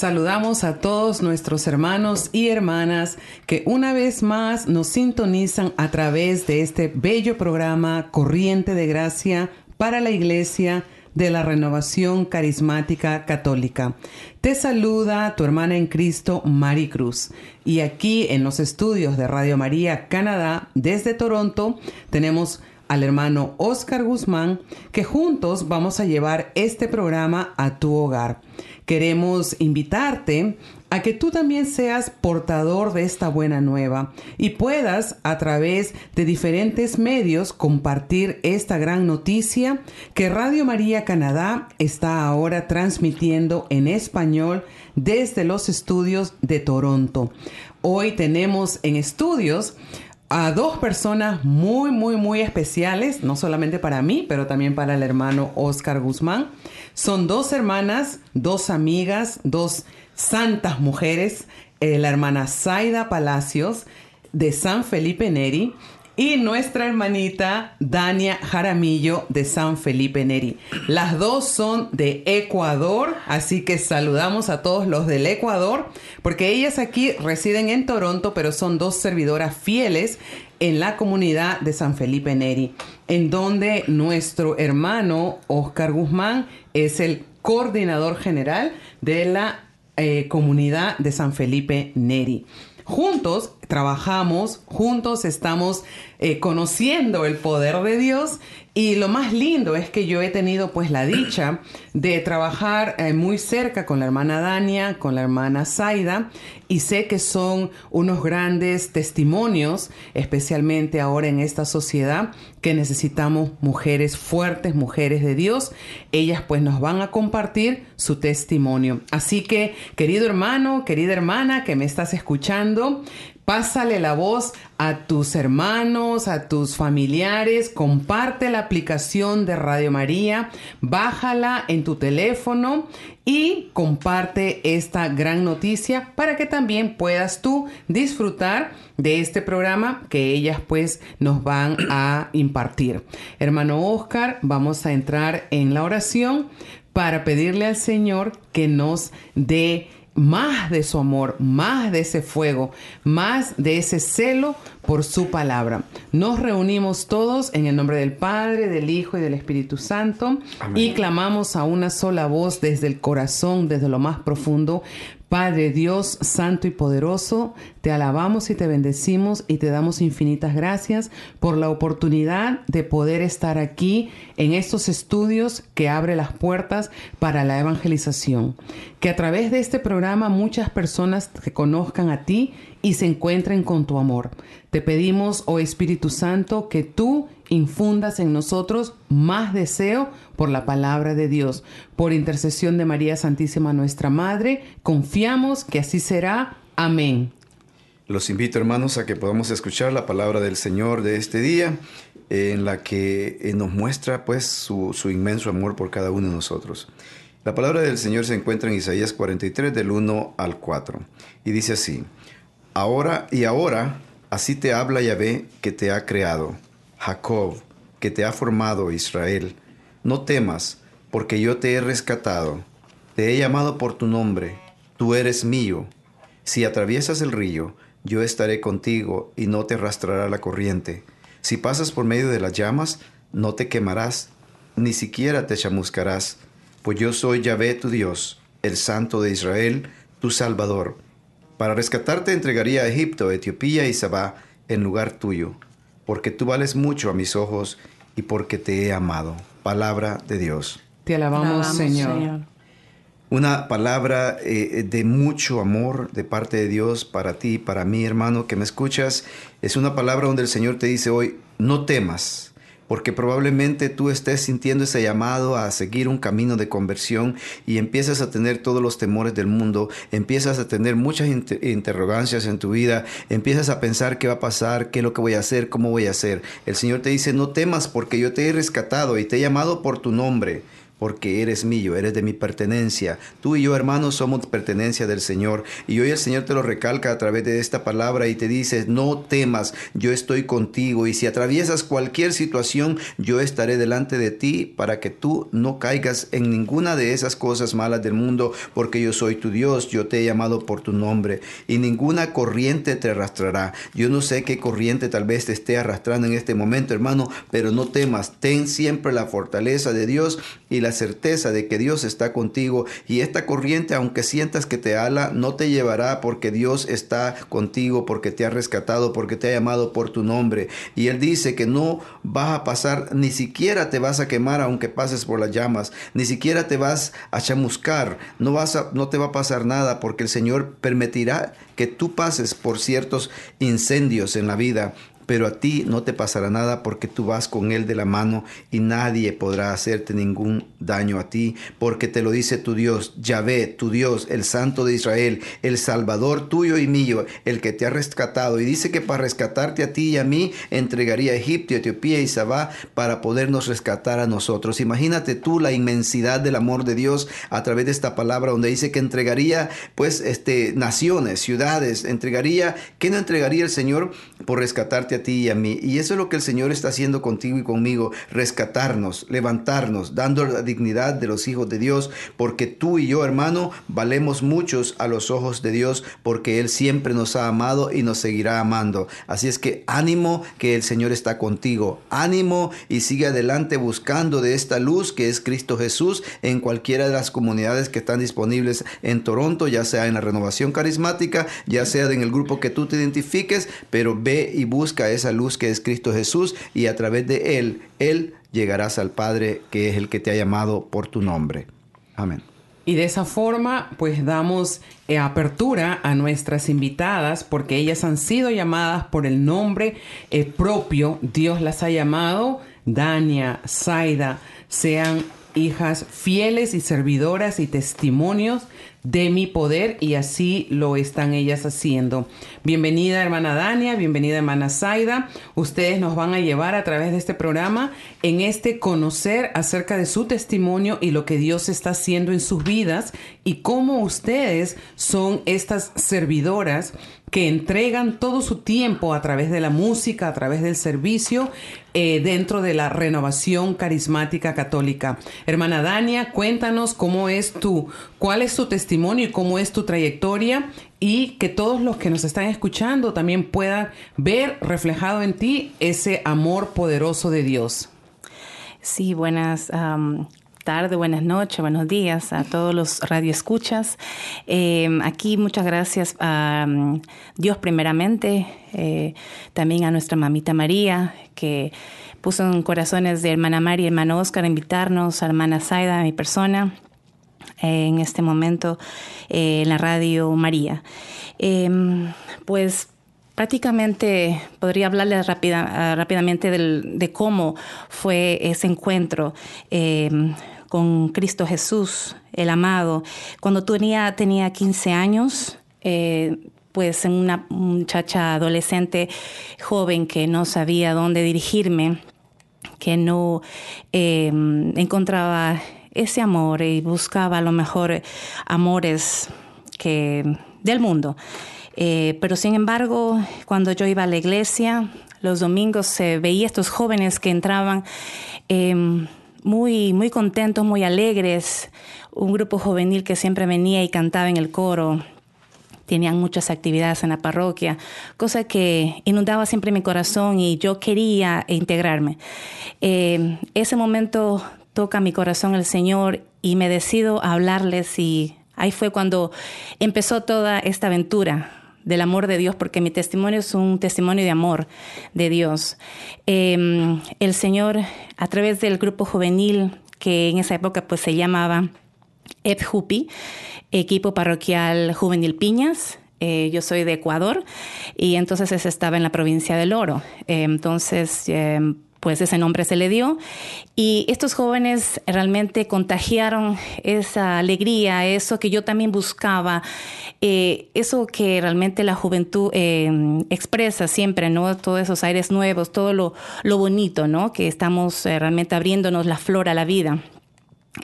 Saludamos a todos nuestros hermanos y hermanas que una vez más nos sintonizan a través de este bello programa Corriente de Gracia para la Iglesia de la Renovación Carismática Católica. Te saluda tu hermana en Cristo, Mari Cruz. Y aquí en los estudios de Radio María Canadá, desde Toronto, tenemos al hermano Oscar Guzmán, que juntos vamos a llevar este programa a tu hogar. Queremos invitarte a que tú también seas portador de esta buena nueva y puedas a través de diferentes medios compartir esta gran noticia que Radio María Canadá está ahora transmitiendo en español desde los estudios de Toronto. Hoy tenemos en estudios a dos personas muy, muy, muy especiales, no solamente para mí, pero también para el hermano Oscar Guzmán. Son dos hermanas, dos amigas, dos santas mujeres, eh, la hermana Zaida Palacios de San Felipe Neri y nuestra hermanita Dania Jaramillo de San Felipe Neri. Las dos son de Ecuador, así que saludamos a todos los del Ecuador, porque ellas aquí residen en Toronto, pero son dos servidoras fieles en la comunidad de San Felipe Neri, en donde nuestro hermano Oscar Guzmán es el coordinador general de la eh, comunidad de San Felipe Neri. Juntos trabajamos, juntos estamos eh, conociendo el poder de Dios y lo más lindo es que yo he tenido pues la dicha de trabajar eh, muy cerca con la hermana Dania, con la hermana Zaida y sé que son unos grandes testimonios, especialmente ahora en esta sociedad que necesitamos mujeres fuertes, mujeres de Dios. Ellas pues nos van a compartir su testimonio. Así que querido hermano, querida hermana que me estás escuchando, Pásale la voz a tus hermanos, a tus familiares, comparte la aplicación de Radio María, bájala en tu teléfono y comparte esta gran noticia para que también puedas tú disfrutar de este programa que ellas pues nos van a impartir. Hermano Oscar, vamos a entrar en la oración para pedirle al Señor que nos dé más de su amor, más de ese fuego, más de ese celo por su palabra. Nos reunimos todos en el nombre del Padre, del Hijo y del Espíritu Santo y clamamos a una sola voz desde el corazón, desde lo más profundo. Padre Dios, Santo y Poderoso, te alabamos y te bendecimos y te damos infinitas gracias por la oportunidad de poder estar aquí en estos estudios que abre las puertas para la evangelización. Que a través de este programa muchas personas te conozcan a ti y se encuentren con tu amor. Te pedimos, oh Espíritu Santo, que tú infundas en nosotros más deseo por la palabra de Dios. Por intercesión de María Santísima nuestra Madre, confiamos que así será. Amén. Los invito, hermanos, a que podamos escuchar la palabra del Señor de este día, en la que eh, nos muestra pues su, su inmenso amor por cada uno de nosotros. La palabra del Señor se encuentra en Isaías 43 del 1 al 4 y dice así, Ahora y ahora, así te habla Yahvé que te ha creado, Jacob, que te ha formado Israel. No temas, porque yo te he rescatado, te he llamado por tu nombre, tú eres mío. Si atraviesas el río, yo estaré contigo y no te arrastrará la corriente. Si pasas por medio de las llamas, no te quemarás, ni siquiera te chamuscarás, pues yo soy Yahvé tu Dios, el Santo de Israel, tu Salvador. Para rescatarte entregaría a Egipto, Etiopía y Sabá en lugar tuyo, porque tú vales mucho a mis ojos y porque te he amado. Palabra de Dios. Te alabamos, Señor. Una palabra eh, de mucho amor de parte de Dios para ti, para mí, hermano, que me escuchas. Es una palabra donde el Señor te dice hoy, no temas porque probablemente tú estés sintiendo ese llamado a seguir un camino de conversión y empiezas a tener todos los temores del mundo, empiezas a tener muchas interrogancias en tu vida, empiezas a pensar qué va a pasar, qué es lo que voy a hacer, cómo voy a hacer. El Señor te dice, no temas porque yo te he rescatado y te he llamado por tu nombre porque eres mío, eres de mi pertenencia. Tú y yo, hermanos, somos pertenencia del Señor. Y hoy el Señor te lo recalca a través de esta palabra y te dice, no temas, yo estoy contigo. Y si atraviesas cualquier situación, yo estaré delante de ti para que tú no caigas en ninguna de esas cosas malas del mundo, porque yo soy tu Dios, yo te he llamado por tu nombre. Y ninguna corriente te arrastrará. Yo no sé qué corriente tal vez te esté arrastrando en este momento, hermano, pero no temas, ten siempre la fortaleza de Dios y la certeza de que Dios está contigo y esta corriente, aunque sientas que te ala, no te llevará porque Dios está contigo, porque te ha rescatado, porque te ha llamado por tu nombre. Y Él dice que no vas a pasar, ni siquiera te vas a quemar aunque pases por las llamas, ni siquiera te vas a chamuscar, no, vas a, no te va a pasar nada porque el Señor permitirá que tú pases por ciertos incendios en la vida pero a ti no te pasará nada porque tú vas con Él de la mano y nadie podrá hacerte ningún daño a ti, porque te lo dice tu Dios, Yahvé, tu Dios, el Santo de Israel, el Salvador tuyo y mío, el que te ha rescatado. Y dice que para rescatarte a ti y a mí, entregaría a Egipto, Etiopía y Sabá para podernos rescatar a nosotros. Imagínate tú la inmensidad del amor de Dios a través de esta palabra, donde dice que entregaría, pues, este, naciones, ciudades, entregaría, ¿qué no entregaría el Señor por rescatarte a ti y a mí. Y eso es lo que el Señor está haciendo contigo y conmigo, rescatarnos, levantarnos, dando la dignidad de los hijos de Dios, porque tú y yo, hermano, valemos muchos a los ojos de Dios, porque Él siempre nos ha amado y nos seguirá amando. Así es que ánimo que el Señor está contigo, ánimo y sigue adelante buscando de esta luz que es Cristo Jesús en cualquiera de las comunidades que están disponibles en Toronto, ya sea en la renovación carismática, ya sea en el grupo que tú te identifiques, pero ve y busca esa luz que es Cristo Jesús y a través de Él, Él llegarás al Padre que es el que te ha llamado por tu nombre. Amén. Y de esa forma, pues damos eh, apertura a nuestras invitadas porque ellas han sido llamadas por el nombre eh, propio. Dios las ha llamado. Dania, Zaida, sean hijas fieles y servidoras y testimonios de mi poder y así lo están ellas haciendo. Bienvenida hermana Dania, bienvenida hermana Zaida. Ustedes nos van a llevar a través de este programa en este conocer acerca de su testimonio y lo que Dios está haciendo en sus vidas y cómo ustedes son estas servidoras que entregan todo su tiempo a través de la música, a través del servicio, eh, dentro de la renovación carismática católica. Hermana Dania, cuéntanos cómo es tu, cuál es tu testimonio y cómo es tu trayectoria y que todos los que nos están escuchando también puedan ver reflejado en ti ese amor poderoso de Dios. Sí, buenas tardes, buenas noches, buenos días a todos los radioescuchas. Eh, aquí muchas gracias a mm, Dios primeramente, eh, también a nuestra mamita María, que puso en corazones de hermana María y hermano Oscar invitarnos, a hermana Zaida, a mi persona, eh, en este momento en la radio María. pues prácticamente podría hablarles rápida, rápidamente de cómo fue ese encuentro em, con Cristo Jesús, el amado. Cuando tenía, tenía 15 años, eh, pues una muchacha adolescente joven que no sabía dónde dirigirme, que no em, encontraba ese amor y buscaba a lo mejor amores que, del mundo. Eh, pero sin embargo, cuando yo iba a la iglesia, los domingos se veía estos jóvenes que entraban em, muy, muy contentos, muy alegres, un grupo juvenil que siempre venía y cantaba en el coro. tenían muchas actividades en la parroquia, cosa que inundaba siempre mi corazón y yo quería integrarme. Eh, ese momento toca mi corazón el Señor y me decido a hablarles y ahí fue cuando empezó toda esta aventura del amor de Dios, porque mi testimonio es un testimonio de amor de Dios. Em, el Señor, a través del grupo juvenil, que en esa época pues se llamaba EPJUPI, Equipo Parroquial Juvenil Piñas, eh, yo soy de Ecuador y entonces estaba en la provincia del Oro. entonces, em, pues ese nombre se le dio. Y estos jóvenes realmente contagiaron esa alegría, eso que yo también buscaba, eh, eso que realmente la juventud eh, expresa siempre, ¿no? Todos esos aires nuevos, todo lo, lo bonito, ¿no? Que estamos eh, realmente abriéndonos la flor a la vida.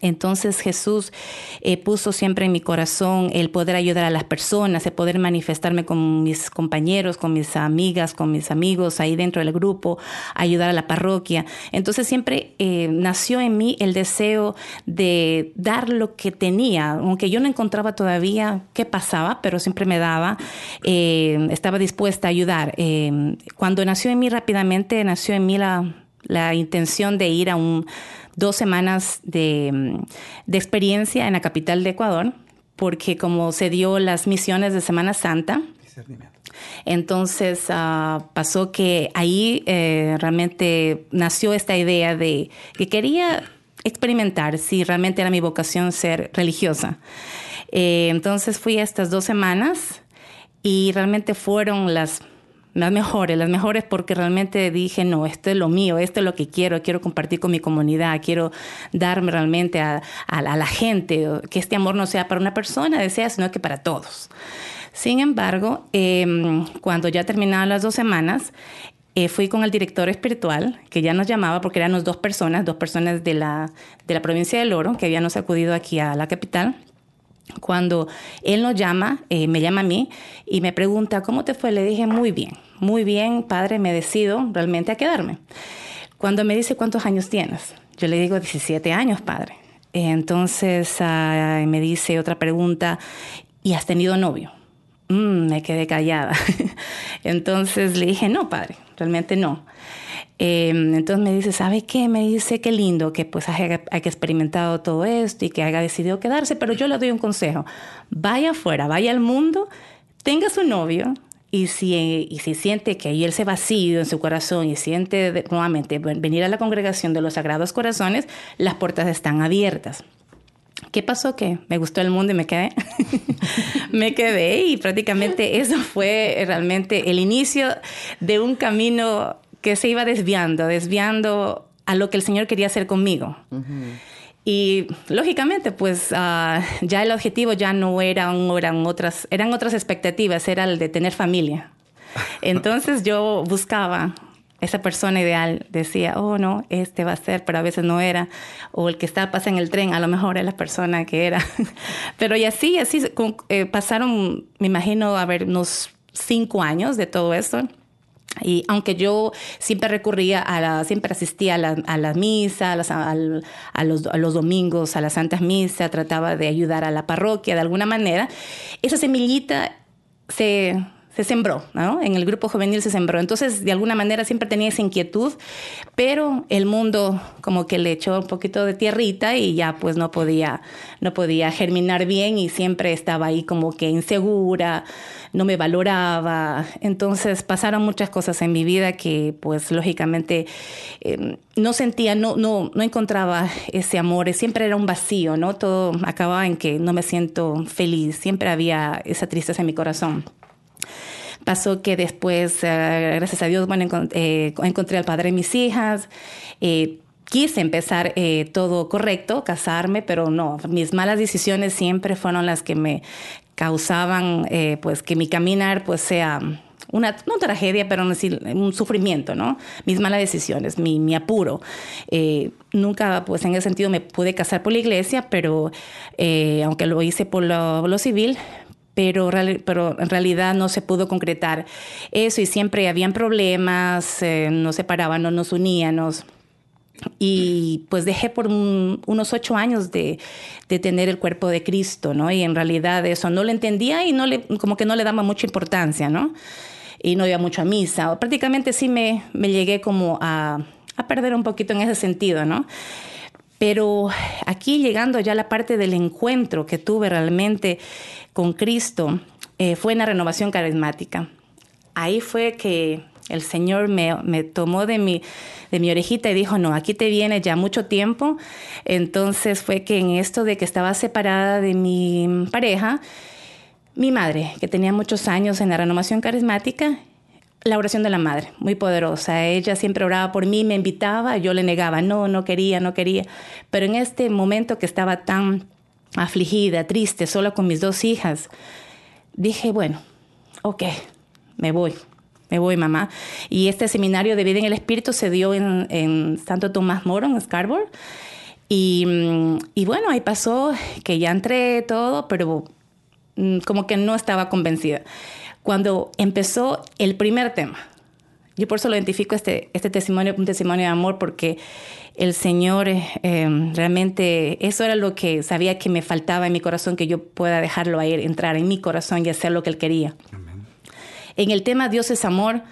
Entonces Jesús eh, puso siempre en mi corazón el poder ayudar a las personas, el poder manifestarme con mis compañeros, con mis amigas, con mis amigos ahí dentro del grupo, ayudar a la parroquia. Entonces siempre eh, nació en mí el deseo de dar lo que tenía, aunque yo no encontraba todavía qué pasaba, pero siempre me daba, eh, estaba dispuesta a ayudar. cuando nació en mí rápidamente, nació en mí la, la intención de ir a un dos semanas de, experiencia en la capital de Ecuador, porque como se dio las misiones de Semana Santa, entonces ah, pasó que ahí eh, realmente nació esta idea de que quería experimentar si realmente era mi vocación ser religiosa. Eh, entonces fui estas dos semanas y realmente fueron las las mejores, las mejores porque realmente dije, no, esto es lo mío, esto es lo que quiero, quiero compartir con mi comunidad, quiero darme realmente a, la gente, que este amor no sea para una persona, desea, sino que para todos. Sin embargo, em, cuando ya terminaban las dos semanas, eh, fui con el director espiritual, que ya nos llamaba porque éramos dos personas, dos personas de la, de la provincia del Oro, que habíamos acudido aquí a la capital. Cuando él nos llama, eh, me llama a mí y me pregunta, ¿cómo te fue? Le dije, muy bien, muy bien, padre, me decido realmente a quedarme. Cuando me dice, ¿cuántos años tienes? Yo le digo, 17 años, padre. Entonces ah, me dice otra pregunta, ¿y has tenido novio? Mm, me quedé callada. Entonces le dije, no, padre, realmente no. Em, entonces me dice, ¿sabe qué? Me dice, qué lindo que pues haya, haya, experimentado todo esto y que haya decidido quedarse, pero yo le doy un consejo. Vaya afuera, vaya al mundo, tenga su novio y si, y si siente que ahí él se vacío en su corazón y siente nuevamente venir a la congregación de los Sagrados Corazones, las puertas están abiertas. ¿Qué pasó? Que me gustó el mundo y me quedé. me quedé y prácticamente eso fue realmente el inicio de un camino que se iba desviando, desviando a lo que el Señor quería hacer conmigo. Y lógicamente, pues ah, ya el objetivo ya no eran, eran, otras, eran otras expectativas, era el de tener familia. Entonces yo buscaba esa persona ideal, decía, oh no, este va a ser, pero a veces no era. O el que está pasa en el tren, a lo mejor es la persona que era. pero y así, así eh, pasaron, me imagino, a ver, unos cinco años de todo esto. Y aunque yo siempre recurría a la, siempre asistía a la, a la misa, a, a, los, a, los, domingos, a las santas misas, trataba de ayudar a la parroquia de alguna manera, esa semillita se, se sembró, ¿no? En el grupo juvenil se sembró. Entonces, de alguna manera siempre tenía esa inquietud, pero el mundo como que le echó un poquito de tierrita y ya pues no podía, no podía germinar bien y siempre estaba ahí como que insegura, no me valoraba. Entonces pasaron muchas cosas en mi vida que pues lógicamente em, no sentía, no, no, no encontraba ese amor, siempre era un vacío, ¿no? Todo acababa en que no me siento feliz, siempre había esa tristeza en mi corazón. Pasó que después, eh, gracias a Dios, bueno, eh, encontré al padre de mis hijas. Eh, quise empezar todo correcto, casarme, pero no, mis malas decisiones siempre fueron las que me causaban pues que mi caminar pues sea una, no tragedia, pero un sufrimiento, ¿no? Mis malas decisiones, mi, apuro. nunca, pues en ese sentido, me pude casar por la iglesia, pero aunque lo hice por lo civil, pero, pero en realidad no se pudo concretar eso y siempre habían problemas, eh, nos separaban, no nos uníamos. y pues dejé por unos ocho años de, de, tener el cuerpo de Cristo, ¿no? Y en realidad eso no lo entendía y no le, como que no le daba mucha importancia, ¿no? Y no iba mucho a misa. prácticamente sí me, me llegué como a, a, perder un poquito en ese sentido, ¿no? Pero aquí llegando ya a la parte del encuentro que tuve realmente con Cristo, eh, fue en la renovación carismática. Ahí fue que el Señor me, me tomó de mi de mi orejita y dijo, no, aquí te viene ya mucho tiempo. Entonces fue que en esto de que estaba separada de mi pareja, mi madre, que tenía muchos años en la renovación carismática, la oración de la madre, muy poderosa. Ella siempre oraba por mí, me invitaba, yo le negaba, no, no quería, no quería. Pero en este momento que estaba tan afligida, triste, sola con mis dos hijas, dije, bueno, ok, me voy me voy mamá. Y este seminario de vida en el espíritu se dio en, Santo Tomás Moro, en Scarborough. Y, y, bueno, ahí pasó que ya entré todo, pero mm, como que no estaba convencida. Cuando empezó el primer tema, yo por eso lo identifico este, este testimonio, un testimonio de amor, porque el Señor eh, em, realmente, eso era lo que sabía que me faltaba en mi corazón, que yo pueda dejarlo ahí entrar en mi corazón y hacer lo que Él quería. En el tema Dios es amor,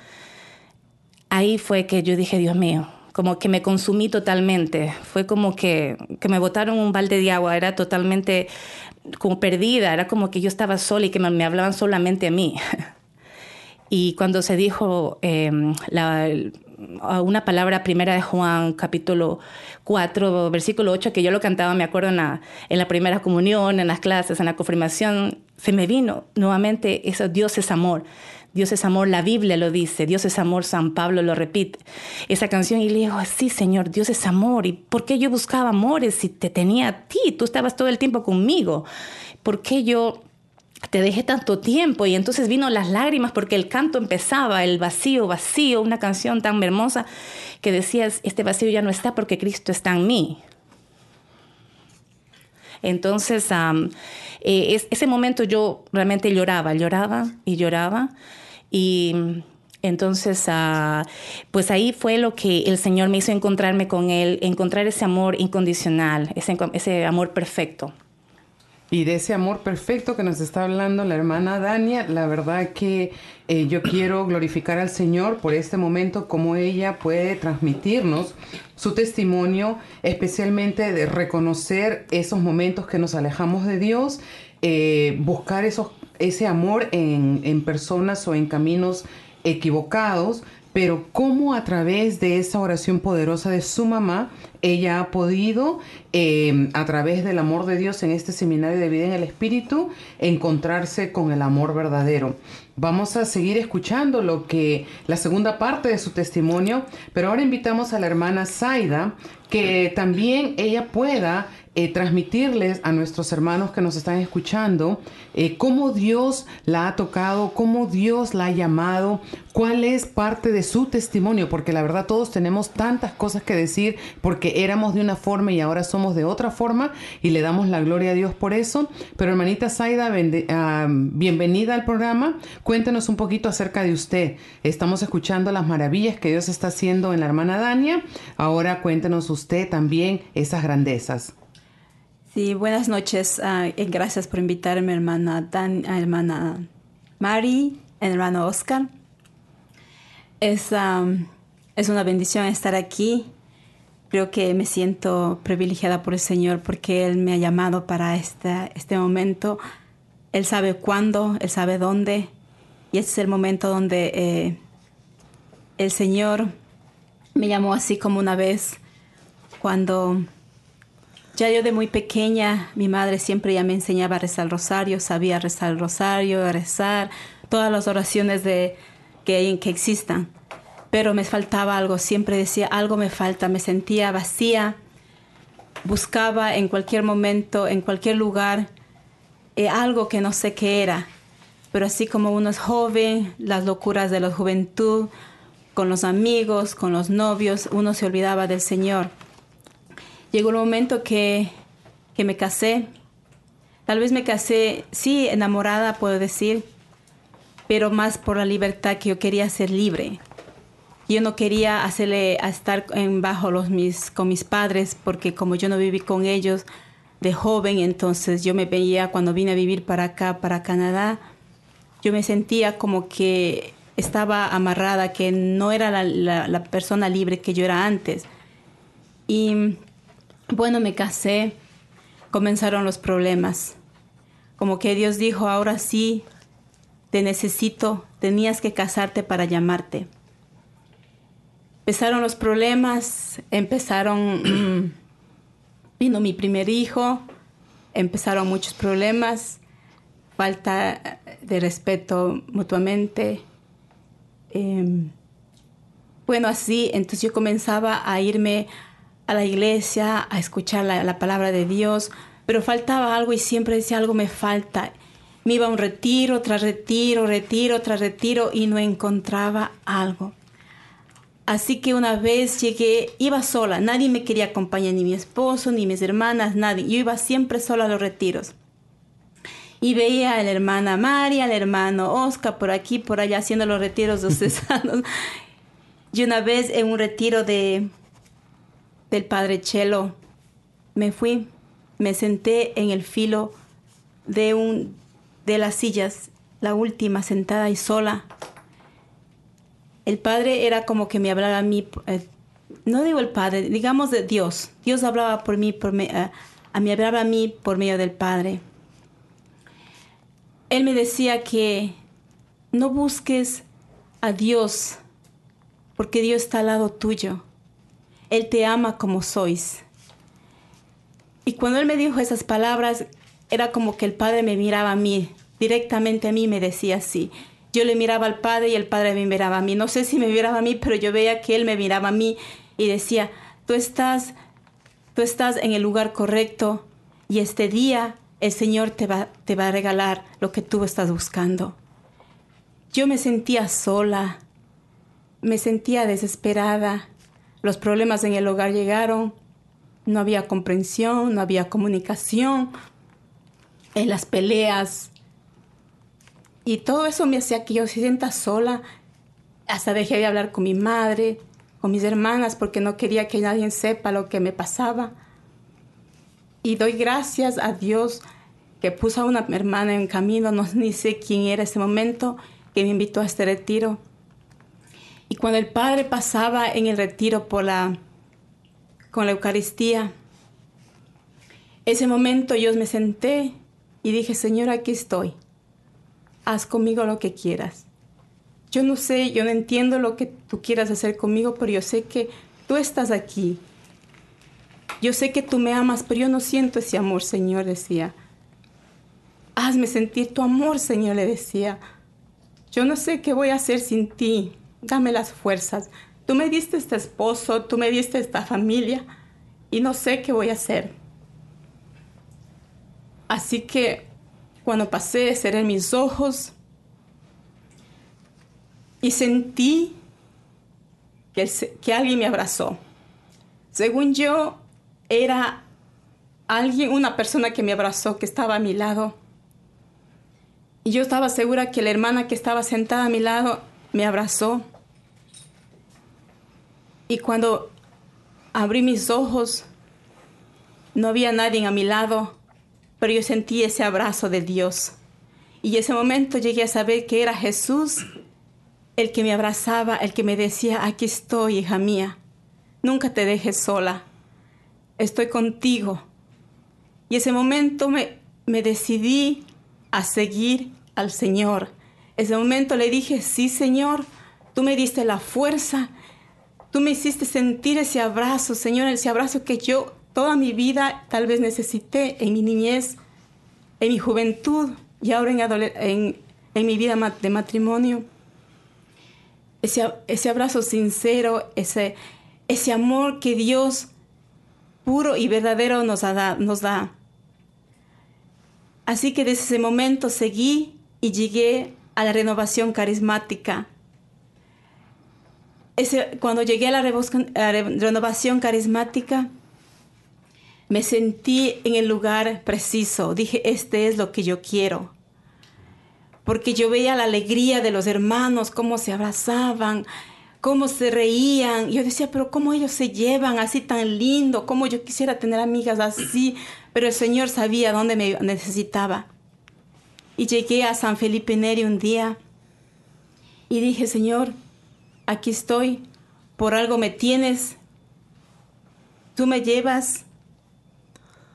ahí fue que yo dije, Dios mío, como que me consumí totalmente. Fue como que, que me botaron un balde de agua, era totalmente como perdida, era como que yo estaba sola y que me, hablaban solamente a mí. y cuando se dijo em, una palabra primera de Juan, capítulo 4, versículo 8, que yo lo cantaba, me acuerdo, en la, en la primera comunión, en las clases, en la confirmación, se me vino nuevamente eso, Dios es amor. Dios es amor, la Biblia lo dice, Dios es amor, San Pablo lo repite. Esa canción y le digo, sí, Señor, Dios es amor. ¿Y por qué yo buscaba amores si te tenía a ti? Tú estabas todo el tiempo conmigo. ¿Por qué yo te dejé tanto tiempo? Y entonces vino las lágrimas porque el canto empezaba, el vacío, vacío, una canción tan hermosa que decías, este vacío ya no está porque Cristo está en mí. Entonces, eh, ese momento yo realmente lloraba, lloraba y lloraba. Y entonces, ah, pues ahí fue lo que el Señor me hizo encontrarme con Él, encontrar ese amor incondicional, ese, ese amor perfecto. Y de ese amor perfecto que nos está hablando la hermana Dania, la verdad que eh, yo quiero glorificar al Señor por este momento, como ella puede transmitirnos su testimonio, especialmente de reconocer esos momentos que nos alejamos de Dios, eh, buscar esos ese amor en, personas o en caminos equivocados, pero cómo a través de esa oración poderosa de su mamá, ella ha podido, em, a través del amor de Dios en este seminario de vida en el Espíritu, encontrarse con el amor verdadero. Vamos a seguir escuchando lo que la segunda parte de su testimonio, pero ahora invitamos a la hermana Zaida que también ella pueda eh, transmitirles a nuestros hermanos que nos están escuchando eh, cómo Dios la ha tocado, cómo Dios la ha llamado, cuál es parte de su testimonio, porque la verdad todos tenemos tantas cosas que decir porque éramos de una forma y ahora somos de otra forma y le damos la gloria a Dios por eso. Pero hermanita Zaida, ah, bienvenida al programa. Cuéntenos un poquito acerca de usted. Estamos escuchando las maravillas que Dios está haciendo en la hermana Dania. Ahora cuéntenos usted también esas grandezas. Sí, buenas noches. Uh, gracias por invitarme, hermana Dan, hermana Mari, hermano Oscar. Es, es una bendición estar aquí. Creo que me siento privilegiada por el Señor porque Él me ha llamado para este, este momento. Él sabe cuándo, Él sabe dónde. Y este es el momento donde eh, el Señor me llamó así como una vez cuando ya yo de muy pequeña, mi madre siempre ya me enseñaba a rezar el rosario, sabía rezar el rosario, rezar todas las oraciones de, que, que existan. Pero me faltaba algo, siempre decía, algo me falta, me sentía vacía, buscaba en cualquier momento, en cualquier lugar, eh, algo que no sé qué era. Pero así como uno es joven, las locuras de la juventud, con los amigos, con los novios, uno se olvidaba del Señor. Llegó el momento que, que me casé. Tal vez me casé, sí, enamorada, puedo decir, pero más por la libertad que yo quería ser libre. Yo no quería hacerle a estar en bajo los mis, con mis padres porque como yo no viví con ellos de joven, entonces yo me veía cuando vine a vivir para acá, para Canadá, yo me sentía como que estaba amarrada, que no era la, la persona libre que yo era antes. Y bueno, me casé, comenzaron los problemas. Como que Dios dijo, ahora sí, te necesito, tenías que casarte para llamarte. Empezaron los problemas, empezaron, vino mi primer hijo, empezaron muchos problemas, falta de respeto mutuamente. Em, bueno, así, entonces yo comenzaba a irme a la iglesia, a escuchar la, la, palabra de Dios, pero faltaba algo y siempre decía algo me falta. Me iba a un retiro, tras retiro, retiro, tras retiro y no encontraba algo. Así que una vez llegué, iba sola, nadie me quería acompañar, ni mi esposo, ni mis hermanas, nadie. Yo iba siempre sola a los retiros. Y veía a la hermana María, al hermano Oscar, por aquí, por allá, haciendo los retiros cesanos. y una vez en un retiro de, del padre Chelo, me fui, me senté en el filo de, un, de las sillas, la última, sentada y sola. El padre era como que me hablaba a mí, eh, no digo el padre, digamos de Dios. Dios hablaba por mí, por me, eh, a mí hablaba a mí por medio del padre. Él me decía que no busques a Dios, porque Dios está al lado tuyo. Él te ama como sois. Y cuando él me dijo esas palabras, era como que el Padre me miraba a mí, directamente a mí me decía así. Yo le miraba al Padre y el Padre me miraba a mí. No sé si me miraba a mí, pero yo veía que él me miraba a mí y decía, tú estás, tú estás en el lugar correcto y este día el Señor te va, te va a regalar lo que tú estás buscando. Yo me sentía sola, me sentía desesperada. Los problemas en el hogar llegaron, no había comprensión, no había comunicación, en las peleas. Y todo eso me hacía que yo se sienta sola. Hasta dejé de hablar con mi madre, con mis hermanas, porque no quería que nadie sepa lo que me pasaba. Y doy gracias a Dios que puso a una hermana en camino, no ni sé quién era ese momento, que me invitó a este retiro. Y cuando el padre pasaba en el retiro con la Eucaristía. Ese momento yo me senté y dije, Señor, aquí estoy. Haz conmigo lo que quieras. Yo no sé, yo no entiendo lo que tú quieras hacer conmigo, pero yo sé que tú estás aquí. Yo sé que tú me amas, pero yo no siento ese amor, Señor, decía. Hazme sentir tu amor, Señor, le decía. Yo no sé qué voy a hacer sin ti. Dame las fuerzas. Tú me diste este esposo, tú me diste esta familia y no sé qué voy a hacer. Así que cuando pasé, cerré mis ojos y sentí que, que alguien me abrazó. Según yo, era alguien, una persona que me abrazó, que estaba a mi lado. Y yo estaba segura que la hermana que estaba sentada a mi lado me abrazó. Y cuando abrí mis ojos, no había nadie a mi lado, pero yo sentí ese abrazo de Dios. Y ese momento llegué a saber que era Jesús el que me abrazaba, el que me decía, aquí estoy, hija mía, nunca te dejes sola, estoy contigo. Y ese momento me, me decidí a seguir al Señor. Ese momento le dije, sí Señor, tú me diste la fuerza Tú me hiciste sentir ese abrazo, Señor, ese abrazo que yo toda mi vida tal vez necesité en mi niñez, en mi juventud y ahora en, mi vida de matrimonio. Ese, abrazo sincero, ese, amor que Dios puro y verdadero nos da. Así que desde ese momento seguí y llegué a la renovación carismática cuando llegué a la, renovación carismática, me sentí en el lugar preciso. Dije, este es lo que yo quiero. Porque yo veía la alegría de los hermanos, cómo se abrazaban, cómo se reían. Yo decía, pero cómo ellos se llevan así tan lindo, cómo yo quisiera tener amigas así. Pero el Señor sabía dónde me necesitaba. Y llegué a San Felipe Neri un día y dije, Señor, aquí estoy, por algo me tienes, tú me llevas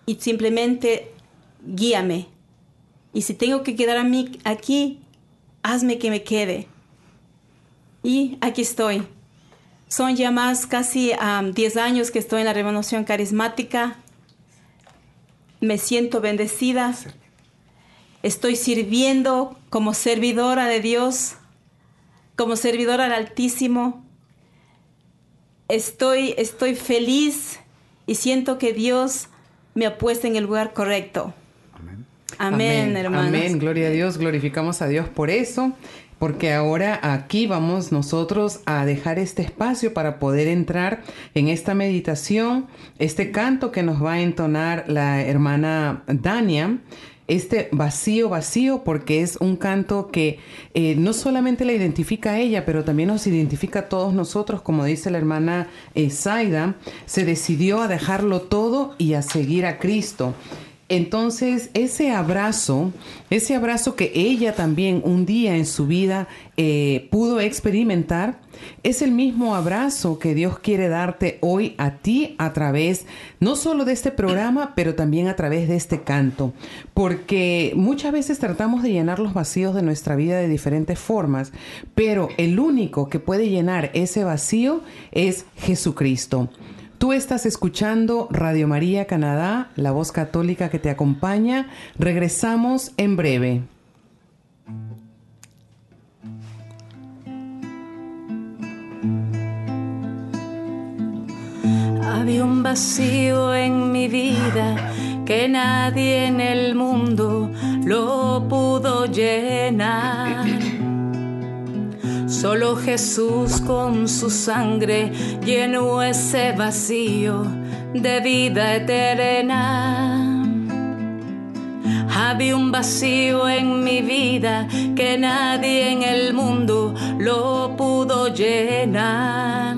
y simplemente guíame. Y si tengo que quedar a mí aquí, hazme que me quede. Y aquí estoy. Son ya más casi 10 años que estoy en la renovación carismática. Me siento bendecida. Estoy sirviendo como servidora de Dios, como servidora del Altísimo. Estoy, estoy feliz y siento que Dios me ha puesto en el lugar correcto. Amén, Amén Amén, gloria a Dios, glorificamos a Dios por eso porque ahora aquí vamos nosotros a dejar este espacio para poder entrar en esta meditación, este canto que nos va a entonar la hermana Dania este vacío, vacío, porque es un canto que eh, no solamente la identifica a ella, pero también nos identifica a todos nosotros, como dice la hermana eh, Zaida, se decidió a dejarlo todo y a seguir a Cristo. Entonces, ese abrazo, ese abrazo que ella también un día en su vida eh, pudo experimentar, es el mismo abrazo que Dios quiere darte hoy a ti a través no solo de este programa, pero también a través de este canto. Porque muchas veces tratamos de llenar los vacíos de nuestra vida de diferentes formas, pero el único que puede llenar ese vacío es Jesucristo. Tú estás escuchando Radio María Canadá, la voz católica que te acompaña. Regresamos en breve. Había un vacío en mi vida que nadie en el mundo lo pudo llenar Solo Jesús con su sangre llenó ese vacío de vida eterna. Había un vacío en mi vida que nadie en el mundo lo pudo llenar.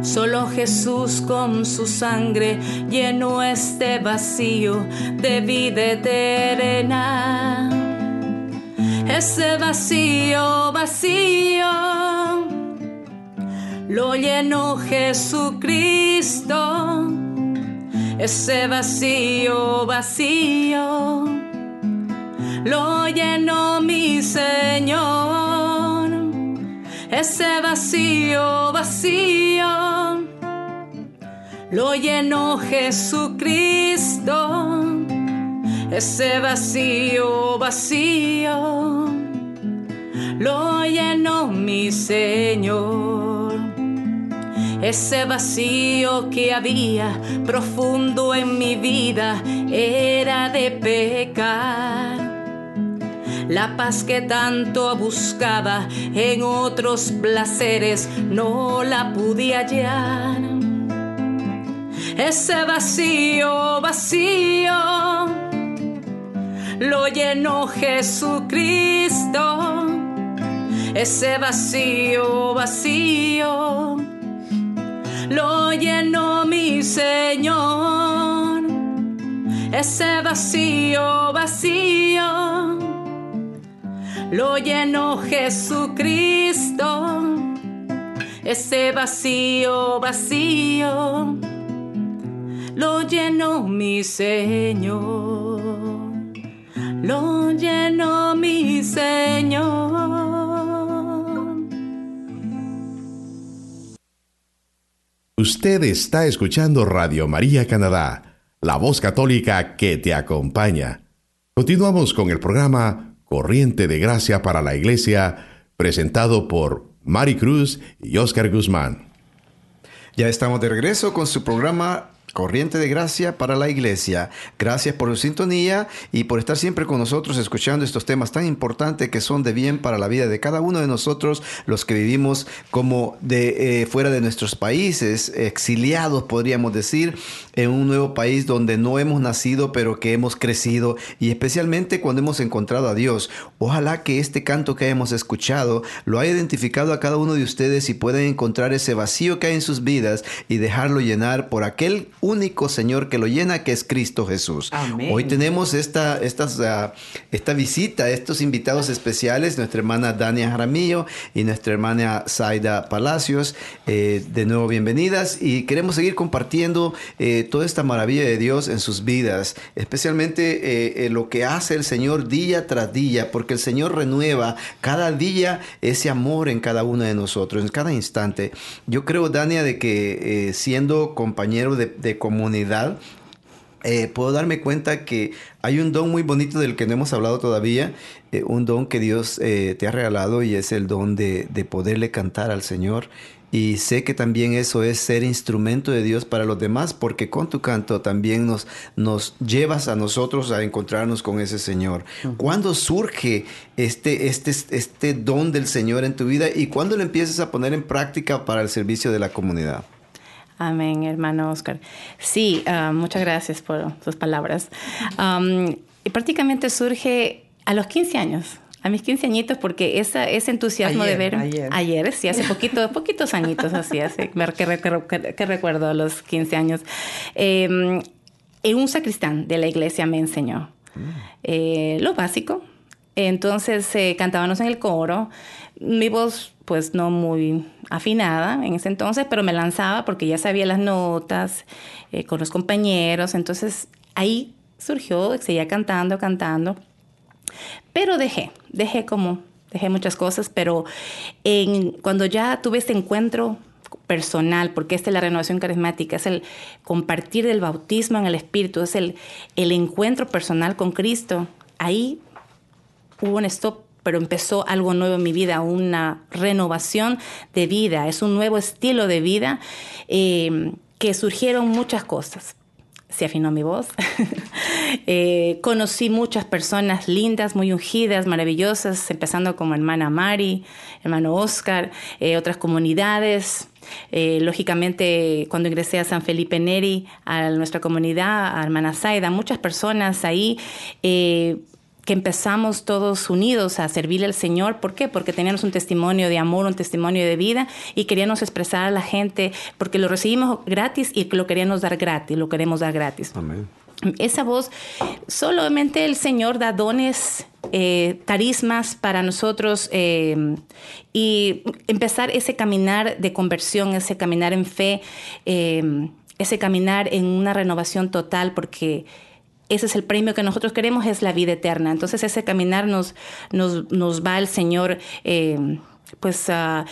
Solo Jesús con su sangre llenó este vacío de vida eterna ese vacío, vacío, lo llenó Jesucristo. Ese vacío, vacío, lo llenó mi Señor. Ese vacío, vacío, lo llenó Jesucristo ese vacío, vacío, lo llenó mi Señor. Ese vacío que había profundo en mi vida era de pecar. La paz que tanto buscaba en otros placeres no la pude hallar. Ese vacío, vacío lo llenó Jesucristo. Ese vacío, vacío, lo llenó mi Señor. Ese vacío, vacío, lo llenó Jesucristo. Ese vacío, vacío, lo llenó mi Señor lo llenó mi Señor. Usted está escuchando Radio María Canadá, la voz católica que te acompaña. Continuamos con el programa Corriente de Gracia para la Iglesia, presentado por Mari Cruz y Oscar Guzmán. Ya estamos de regreso con su programa Corriente de Gracia para la Iglesia. Gracias por su sintonía y por estar siempre con nosotros escuchando estos temas tan importantes que son de bien para la vida de cada uno de nosotros, los que vivimos como de eh, fuera de nuestros países, exiliados podríamos decir, en un nuevo país donde no hemos nacido pero que hemos crecido y especialmente cuando hemos encontrado a Dios. Ojalá que este canto que hemos escuchado lo haya identificado a cada uno de ustedes y puedan encontrar ese vacío que hay en sus vidas y dejarlo llenar por aquel único Señor que lo llena, que es Cristo Jesús. Hoy tenemos esta, esta, esta visita, estos invitados especiales, nuestra hermana Dania Jaramillo y nuestra hermana Zaida Palacios. Eh, de nuevo, bienvenidas y queremos seguir compartiendo eh, toda esta maravilla de Dios en sus vidas, especialmente eh, lo que hace el Señor día tras día, porque el Señor renueva cada día ese amor en cada uno de nosotros, en cada instante. Yo creo, Dania, de que siendo compañero de comunidad, eh, puedo darme cuenta que hay un don muy bonito del que no hemos hablado todavía, eh, un don que Dios eh, te ha regalado y es el don de, poderle cantar al Señor. Y sé que también eso es ser instrumento de Dios para los demás, porque con tu canto también nos, nos llevas a nosotros a encontrarnos con ese Señor. ¿Cuándo surge este, este, este don del Señor en tu vida y cuándo lo empiezas a poner en práctica para el servicio de la comunidad? Amén, hermano Oscar. Sí, ah, muchas gracias por sus palabras. y prácticamente surge a los 15 años, a mis 15 añitos, porque esa, ese entusiasmo de ver... Ayer. ayer, sí, hace poquito, poquitos añitos así, hace, que, recuerdo a los 15 años. Eh, un sacristán de la iglesia me enseñó eh, lo básico. Entonces eh, cantábamos en el coro. Mi voz pues no muy afinada en ese entonces, pero me lanzaba porque ya sabía las notas eh, con los compañeros, entonces ahí surgió, seguía cantando, cantando, pero dejé, dejé como, dejé muchas cosas, pero cuando ya tuve este encuentro personal, porque esta es la renovación carismática, es el compartir del bautismo en el Espíritu, es el, el encuentro personal con Cristo, ahí hubo un stop pero empezó algo nuevo en mi vida, una renovación de vida, es un nuevo estilo de vida eh, que surgieron muchas cosas. Se afinó mi voz. Eh, conocí muchas personas lindas, muy ungidas, maravillosas, empezando como hermana Mari, hermano Oscar, eh, otras comunidades. lógicamente, cuando ingresé a San Felipe Neri, a nuestra comunidad, a hermana Zaida, muchas personas ahí que empezamos todos unidos a servirle al Señor. ¿Por qué? Porque teníamos un testimonio de amor, un testimonio de vida y queríamos expresar a la gente, porque lo recibimos gratis y lo queríamos dar gratis, lo queremos dar gratis. Amén. Esa voz, solamente el Señor da dones, eh, carismas para nosotros eh, y empezar ese caminar de conversión, ese caminar en fe, eh, ese caminar en una renovación total, porque ese es el premio que nosotros queremos, es la vida eterna. Entonces ese caminar nos, nos, nos va el Señor. Eh, pues uh,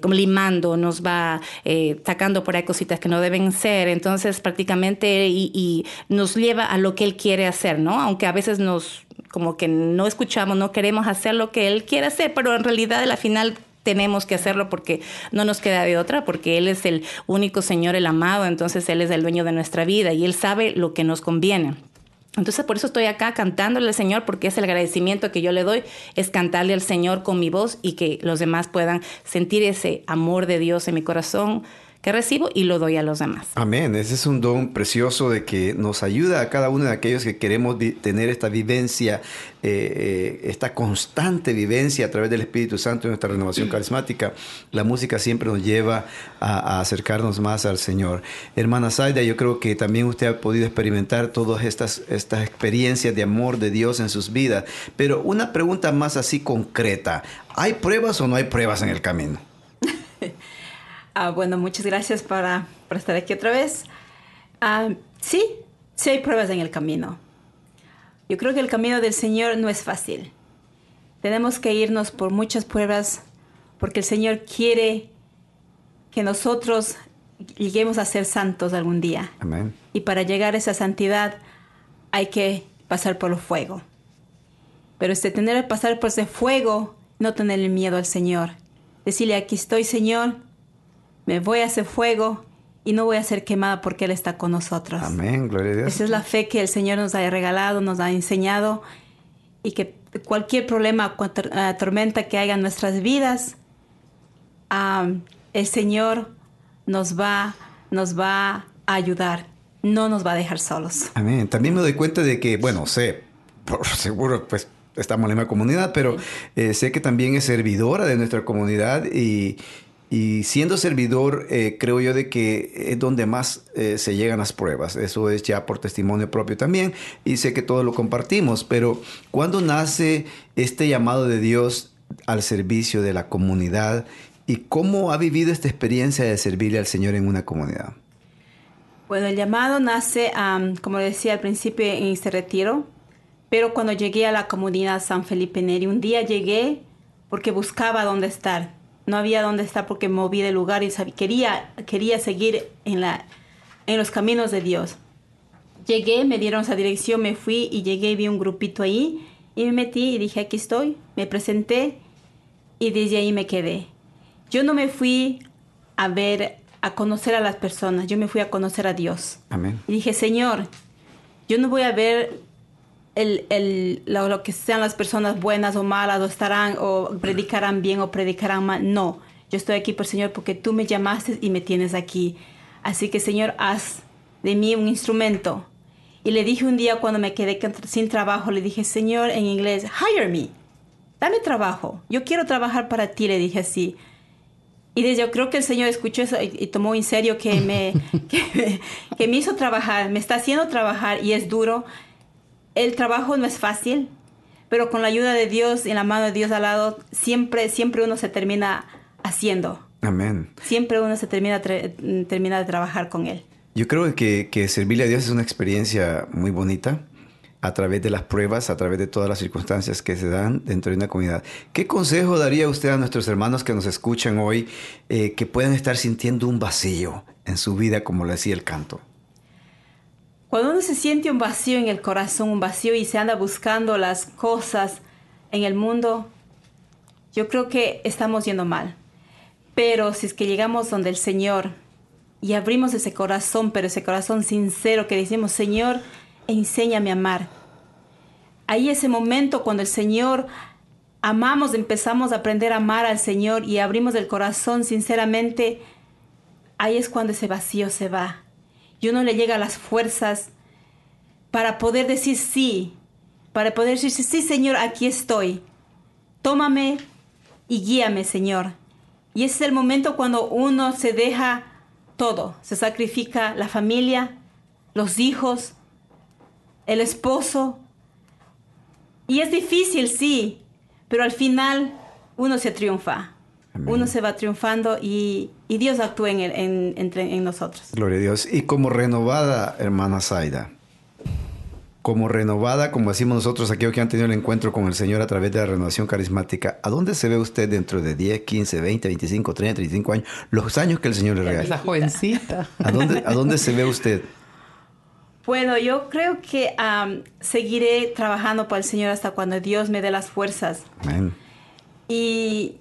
como limando, nos va eh, sacando por ahí cositas que no deben ser, entonces prácticamente y, nos lleva a lo que Él quiere hacer, ¿no? Aunque a veces nos como que no escuchamos, no queremos hacer lo que Él quiere hacer, pero en realidad a la final tenemos que hacerlo porque no nos queda de otra, porque Él es el único Señor, el amado, entonces Él es el dueño de nuestra vida y Él sabe lo que nos conviene. Entonces por eso estoy acá cantándole al Señor, porque es el agradecimiento que yo le doy, es cantarle al Señor con mi voz y que los demás puedan sentir ese amor de Dios en mi corazón, que recibo y lo doy a los demás. Amén. Ese es un don precioso de que nos ayuda a cada uno de aquellos que queremos tener esta vivencia, eh, eh, esta constante vivencia a través del Espíritu Santo en nuestra renovación carismática. La música siempre nos lleva a, acercarnos más al Señor. Hermana Zaida, yo creo que también usted ha podido experimentar todas estas, estas experiencias de amor de Dios en sus vidas. Pero una pregunta más así concreta. ¿Hay pruebas o no hay pruebas en el camino? Ah, bueno, muchas gracias para, estar aquí otra vez. Ah, sí, sí hay pruebas en el camino. Yo creo que el camino del Señor no es fácil. Tenemos que irnos por muchas pruebas porque el Señor quiere que nosotros lleguemos a ser santos algún día. Amén. Y para llegar a esa santidad hay que pasar por el fuego. Pero este tener que pasar por ese fuego, no tenerle miedo al Señor. Decirle, aquí estoy, Señor, me voy a ese fuego y no voy a ser quemada porque Él está con nosotros. Amén, gloria a Dios. Esa es la fe que el Señor nos ha regalado, nos ha enseñado y que cualquier problema, uh, tormenta que haya en nuestras vidas, um, el Señor nos va, nos va a ayudar, no nos va a dejar solos. Amén. También me doy cuenta de que, bueno, sé, por seguro, pues estamos en la misma comunidad, pero eh, sé que también es servidora de nuestra comunidad y, y siendo servidor, eh, creo yo de que es donde más eh, se llegan las pruebas. Eso es ya por testimonio propio también. Y sé que todos lo compartimos. Pero ¿cuándo nace este llamado de Dios al servicio de la comunidad? ¿Y cómo ha vivido esta experiencia de servirle al Señor en una comunidad? Bueno, el llamado nace, como decía al principio, en este retiro. Pero cuando llegué a la comunidad San Felipe Neri, un día llegué porque buscaba dónde estar no había dónde estar porque moví de lugar y sabía, quería, quería seguir en, la, en los caminos de Dios. Llegué, me dieron esa dirección, me fui y llegué y vi un grupito ahí y me metí y dije, aquí estoy, me presenté y desde ahí me quedé. Yo no me fui a ver, a conocer a las personas, yo me fui a conocer a Dios. Amén. Y dije, Señor, yo no voy a ver el, el, lo, lo, que sean las personas buenas o malas, o estarán, o predicarán bien o predicarán mal. No, yo estoy aquí por Señor porque tú me llamaste y me tienes aquí. Así que Señor, haz de mí un instrumento. Y le dije un día cuando me quedé sin trabajo, le dije, Señor, en inglés, hire me, dame trabajo. Yo quiero trabajar para ti, le dije así. Y desde yo creo que el Señor escuchó eso y, y tomó en serio que me, que, que me hizo trabajar, me está haciendo trabajar y es duro el trabajo no es fácil, pero con la ayuda de Dios y la mano de Dios al lado, siempre, siempre uno se termina haciendo. Amén. Siempre uno se termina, termina de trabajar con Él. Yo creo que, que servirle a Dios es una experiencia muy bonita a través de las pruebas, a través de todas las circunstancias que se dan dentro de una comunidad. ¿Qué consejo daría usted a nuestros hermanos que nos escuchan hoy eh, que puedan estar sintiendo un vacío en su vida, como le decía el canto? Cuando uno se siente un vacío en el corazón, un vacío y se anda buscando las cosas en el mundo, yo creo que estamos yendo mal. Pero si es que llegamos donde el Señor y abrimos ese corazón, pero ese corazón sincero que decimos, Señor, enséñame a amar. Ahí ese momento cuando el Señor amamos, empezamos a aprender a amar al Señor y abrimos el corazón sinceramente, ahí es cuando ese vacío se va y uno le llega las fuerzas para poder decir sí, para poder decir sí, Señor, aquí estoy. Tómame y guíame, Señor. Y ese es el momento cuando uno se deja todo, se sacrifica la familia, los hijos, el esposo. Y es difícil, sí, pero al final uno se triunfa. Amén. Uno se va triunfando y, y Dios actúa en, el, en, en, en, nosotros. Gloria a Dios. Y como renovada, hermana Zaida, como renovada, como decimos nosotros, aquellos que han tenido el encuentro con el Señor a través de la renovación carismática, ¿a dónde se ve usted dentro de 10, 15, 20, 25, 30, 35 años? Los años que el Señor le regala. La jovencita. ¿A dónde, ¿A dónde se ve usted? Bueno, yo creo que um, seguiré trabajando para el Señor hasta cuando Dios me dé las fuerzas. Amén. Y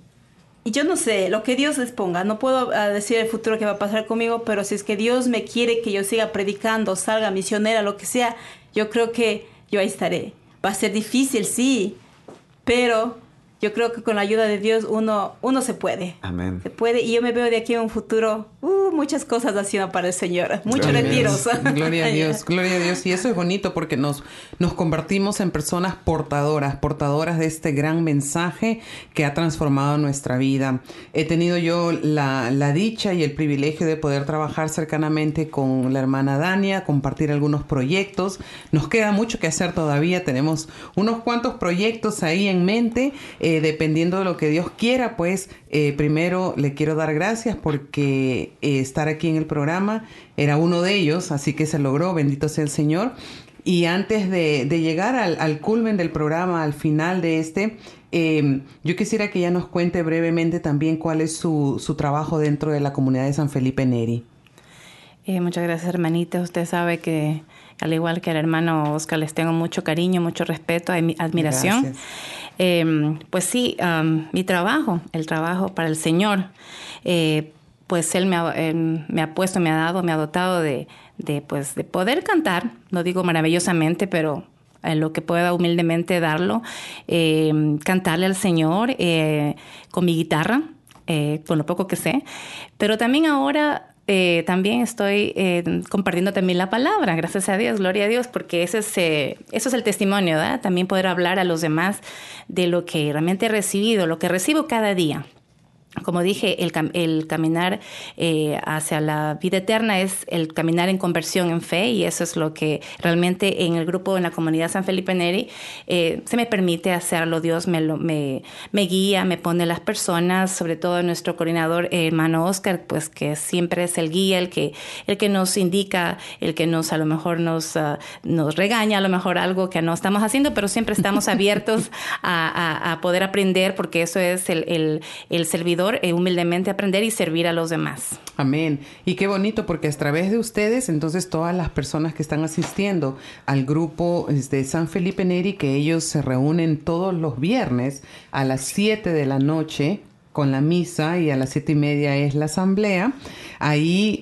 y yo no sé, lo que Dios les ponga, no puedo decir el futuro que va a pasar conmigo, pero si es que Dios me quiere que yo siga predicando, salga misionera, lo que sea, yo creo que yo ahí estaré. Va a ser difícil, sí, pero yo creo que con la ayuda de Dios uno, uno se puede. Amén. Se puede. Y yo me veo de aquí en un futuro, uh, muchas cosas haciendo para el Señor. Muchos retiros. Gloria a Dios, gloria a Dios. Y eso es bonito porque nos, nos convertimos en personas portadoras, portadoras de este gran mensaje que ha transformado nuestra vida. He tenido yo la, la dicha y el privilegio de poder trabajar cercanamente con la hermana Dania, compartir algunos proyectos. Nos queda mucho que hacer todavía. Tenemos unos cuantos proyectos ahí en mente. Eh, dependiendo de lo que Dios quiera, pues eh, primero le quiero dar gracias porque eh, estar aquí en el programa era uno de ellos, así que se logró, bendito sea el Señor. Y antes de, de llegar al, al, culmen del programa, al final de este, eh, yo quisiera que ella nos cuente brevemente también cuál es su, su trabajo dentro de la comunidad de San Felipe Neri. muchas gracias, hermanita. Usted sabe que al igual que al hermano Oscar, les tengo mucho cariño, mucho respeto, admiración. Gracias. Eh, pues sí, mi trabajo, el trabajo para el Señor, eh, pues Él me ha, me ha, puesto, me ha dado, me ha dotado de, de, pues, de poder cantar, no digo maravillosamente, pero en lo que pueda humildemente darlo, eh, cantarle al Señor eh, con mi guitarra, eh, con lo poco que sé, pero también ahora eh, también estoy eh, compartiendo también la palabra, gracias a Dios, gloria a Dios, porque ese es, eh, eso es el testimonio, ¿verdad? También poder hablar a los demás de lo que realmente he recibido, lo que recibo cada día como dije, el, el caminar eh, hacia la vida eterna es el caminar en conversión en fe y eso es lo que realmente en el grupo, en la comunidad San Felipe Neri, eh, se me permite hacerlo. Dios me, lo, me, me, guía, me pone las personas, sobre todo nuestro coordinador, hermano Oscar, pues que siempre es el guía, el que, el que nos indica, el que nos a lo mejor nos, uh, nos regaña, a lo mejor algo que no estamos haciendo, pero siempre estamos abiertos a, a, a, poder aprender porque eso es el, el, el servidor eh, humildemente aprender y servir a los demás. Amén. Y qué bonito porque a través de ustedes, entonces todas las personas que están asistiendo al grupo de San Felipe Neri, que ellos se reúnen todos los viernes a las 7 de la noche con la misa y a las siete y media es la asamblea. Ahí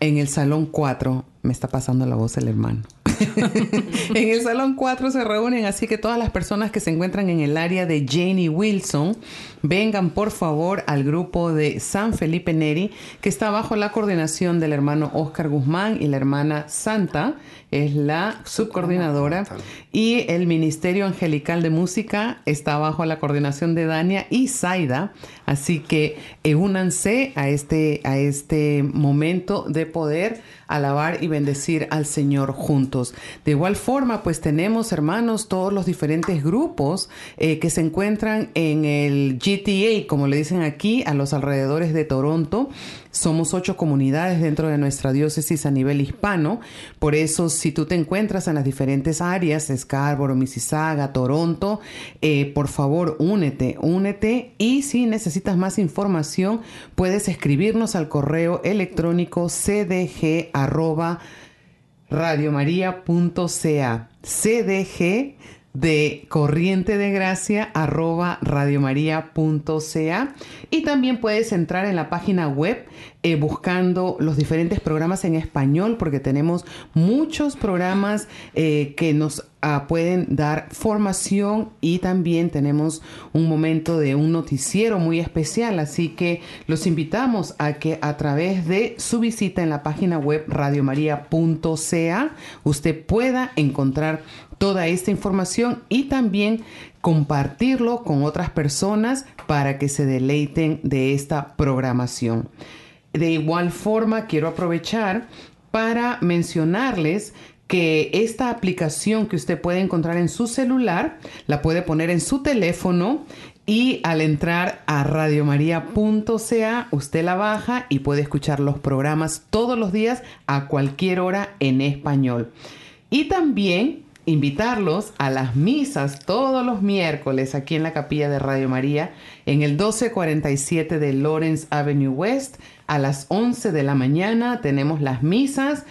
en el salón 4 me está pasando la voz el hermano. en el Salón 4 se reúnen, así que todas las personas que se encuentran en el área de Janie Wilson, vengan por favor al grupo de San Felipe Neri, que está bajo la coordinación del hermano Oscar Guzmán y la hermana Santa, es la subcoordinadora, y el Ministerio Angelical de Música está bajo la coordinación de Dania y Zaida, así que únanse a este, a este momento de poder alabar y bendecir al Señor juntos. De igual forma, pues tenemos, hermanos, todos los diferentes grupos eh, que se encuentran en el GTA, como le dicen aquí, a los alrededores de Toronto. Somos ocho comunidades dentro de nuestra diócesis a nivel hispano. Por eso, si tú te encuentras en las diferentes áreas, Scarborough, Mississauga, Toronto, eh, por favor, únete, únete. Y si necesitas más información, puedes escribirnos al correo electrónico cdg radiomaria.ca cdg de corriente de gracia arroba radiomaria.ca y también puedes entrar en la página web eh, buscando los diferentes programas en español porque tenemos muchos programas eh, que nos uh, pueden dar formación y también tenemos un momento de un noticiero muy especial. Así que los invitamos a que a través de su visita en la página web radiomaria.ca usted pueda encontrar toda esta información y también compartirlo con otras personas para que se deleiten de esta programación. De igual forma, quiero aprovechar para mencionarles que esta aplicación que usted puede encontrar en su celular, la puede poner en su teléfono y al entrar a radiomaria.ca, usted la baja y puede escuchar los programas todos los días a cualquier hora en español. Y también invitarlos a las misas todos los miércoles aquí en la capilla de Radio María en el 1247 de Lawrence Avenue West a las 11 de la mañana tenemos las misas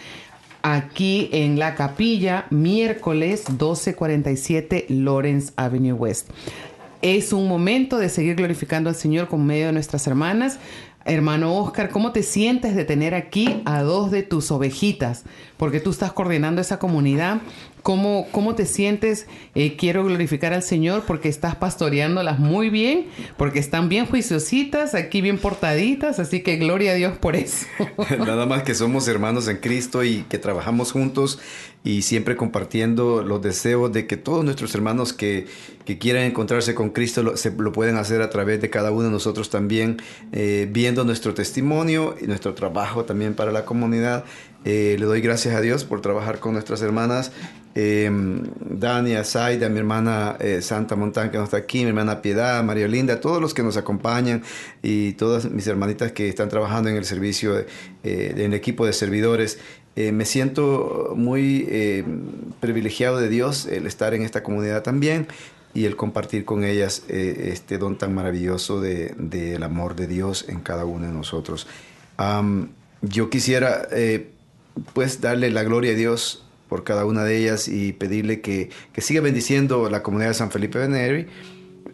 aquí en la capilla miércoles 1247 Lawrence Avenue West. Es un momento de seguir glorificando al Señor con medio de nuestras hermanas. Hermano Oscar, ¿cómo te sientes de tener aquí a dos de tus ovejitas? Porque tú estás coordinando esa comunidad ¿Cómo, cómo te sientes? Eh, quiero glorificar al Señor porque estás pastoreándolas muy bien, porque están bien juiciositas, aquí bien portaditas, así que gloria a Dios por eso. Nada más que somos hermanos en Cristo y que trabajamos juntos y siempre compartiendo los deseos de que todos nuestros hermanos que, que quieran encontrarse con Cristo lo, se, lo, pueden hacer a través de cada uno de nosotros también, eh, viendo nuestro testimonio y nuestro trabajo también para la comunidad. Eh, le doy gracias a Dios por trabajar con nuestras hermanas eh, Dania, Zaida, mi hermana eh, Santa Montán que no está aquí, mi hermana Piedad, María Linda, todos los que nos acompañan y todas mis hermanitas que están trabajando en el servicio, eh, en el equipo de servidores. Eh, me siento muy eh, privilegiado de Dios el estar en esta comunidad también y el compartir con ellas eh, este don tan maravilloso del de, de amor de Dios en cada uno de nosotros. Um, yo quisiera pues darle la gloria a Dios por cada una de ellas y pedirle que, que siga bendiciendo la comunidad de San Felipe de Neri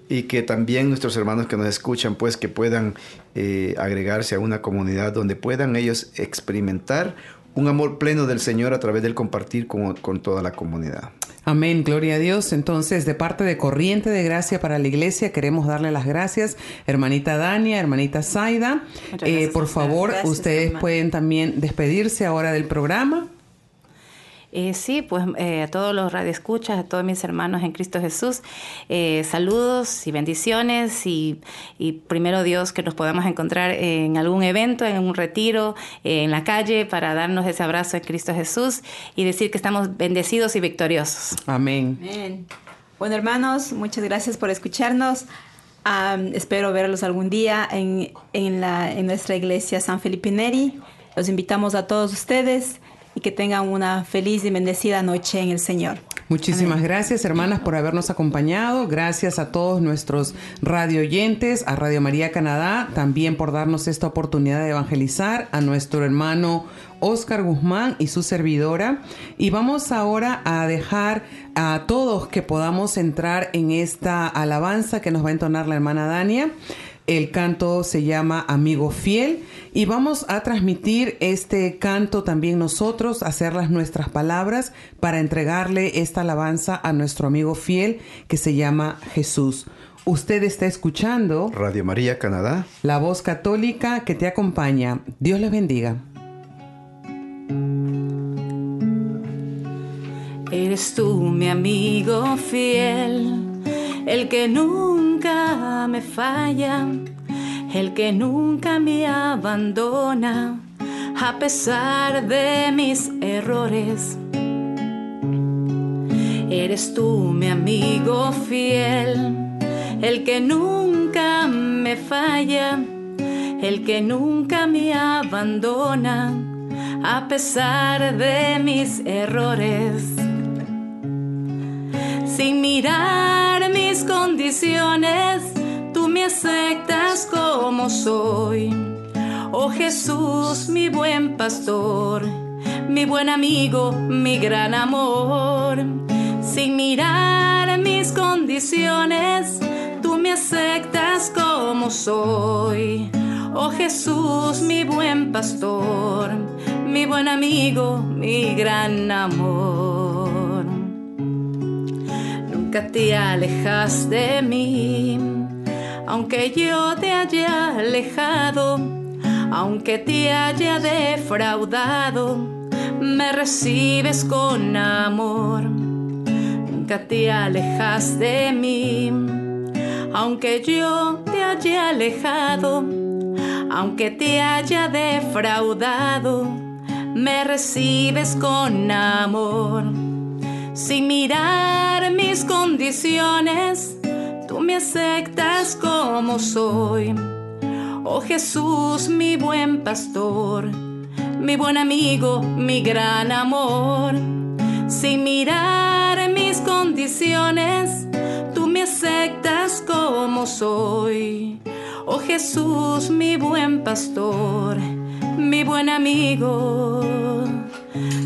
y que también nuestros hermanos que nos escuchan, pues que puedan eh, agregarse a una comunidad donde puedan ellos experimentar un amor pleno del Señor a través del compartir con, con toda la comunidad. Amén, gloria a Dios. Entonces, de parte de Corriente de Gracia para la Iglesia, queremos darle las gracias, hermanita Dania, hermanita Zaida. Eh, por favor, ustedes pueden también despedirse ahora del programa. Eh, sí, pues eh, a todos los radioescuchas, a todos mis hermanos en Cristo Jesús, eh, saludos y bendiciones y, primero Dios que nos podamos encontrar en algún evento, en un retiro, en la calle para darnos ese abrazo en Cristo Jesús y decir que estamos bendecidos y victoriosos. Amén. Amén. Bueno hermanos, muchas gracias por escucharnos. espero verlos algún día en, en, la, en nuestra iglesia San Felipe Neri. Los invitamos a todos ustedes y que tengan una feliz y bendecida noche en el Señor. Muchísimas gracias, hermanas, por habernos acompañado. Gracias a todos nuestros radio oyentes, a Radio María Canadá, también por darnos esta oportunidad de evangelizar, a nuestro hermano Oscar Guzmán y su servidora. Y vamos ahora a dejar a todos que podamos entrar en esta alabanza que nos va a entonar la hermana Dania. El canto se llama Amigo Fiel y vamos a transmitir este canto también nosotros, hacer las nuestras palabras para entregarle esta alabanza a nuestro amigo fiel que se llama Jesús. Usted está escuchando Radio María Canadá, la voz católica que te acompaña. Dios les bendiga. Eres tú mi amigo fiel el que nunca me falla, el que nunca me abandona, a pesar de mis errores. Eres tú mi amigo fiel, el que nunca me falla, el que nunca me abandona, a pesar de mis errores. Sin mirar mis condiciones, tú me aceptas como soy. Oh Jesús, mi buen pastor, mi buen amigo, mi gran amor. Sin mirar mis condiciones, tú me aceptas como soy. Oh Jesús, mi buen pastor, mi buen amigo, mi gran amor te alejas de mí, aunque yo te haya alejado, aunque te haya defraudado, me recibes con amor. Nunca te alejas de mí, aunque yo te haya alejado, aunque te haya defraudado, me recibes con amor sin mirar mis condiciones, tú me aceptas como soy. Oh Jesús, mi buen pastor, mi buen amigo, mi gran amor. Sin mirar mis condiciones, tú me aceptas como soy. Oh Jesús, mi buen pastor, mi buen amigo,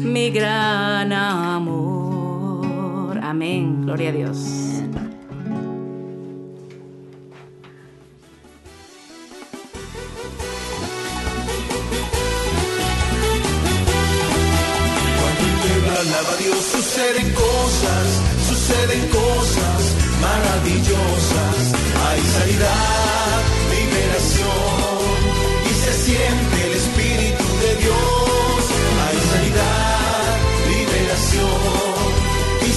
mi gran amor. Amén. Gloria a Dios. Alaba a Dios suceden cosas, suceden cosas maravillosas. Hay sanidad, liberación y se siente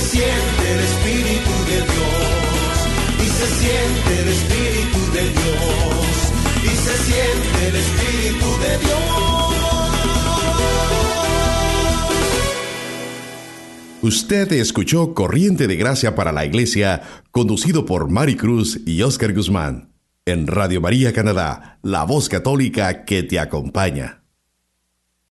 se siente el Espíritu de Dios, y se siente el Espíritu de Dios, y se siente el Espíritu de Dios. Usted escuchó Corriente de Gracia para la Iglesia, conducido por Mari Cruz y Oscar Guzmán. en Radio María Canadá, la voz católica que te acompaña.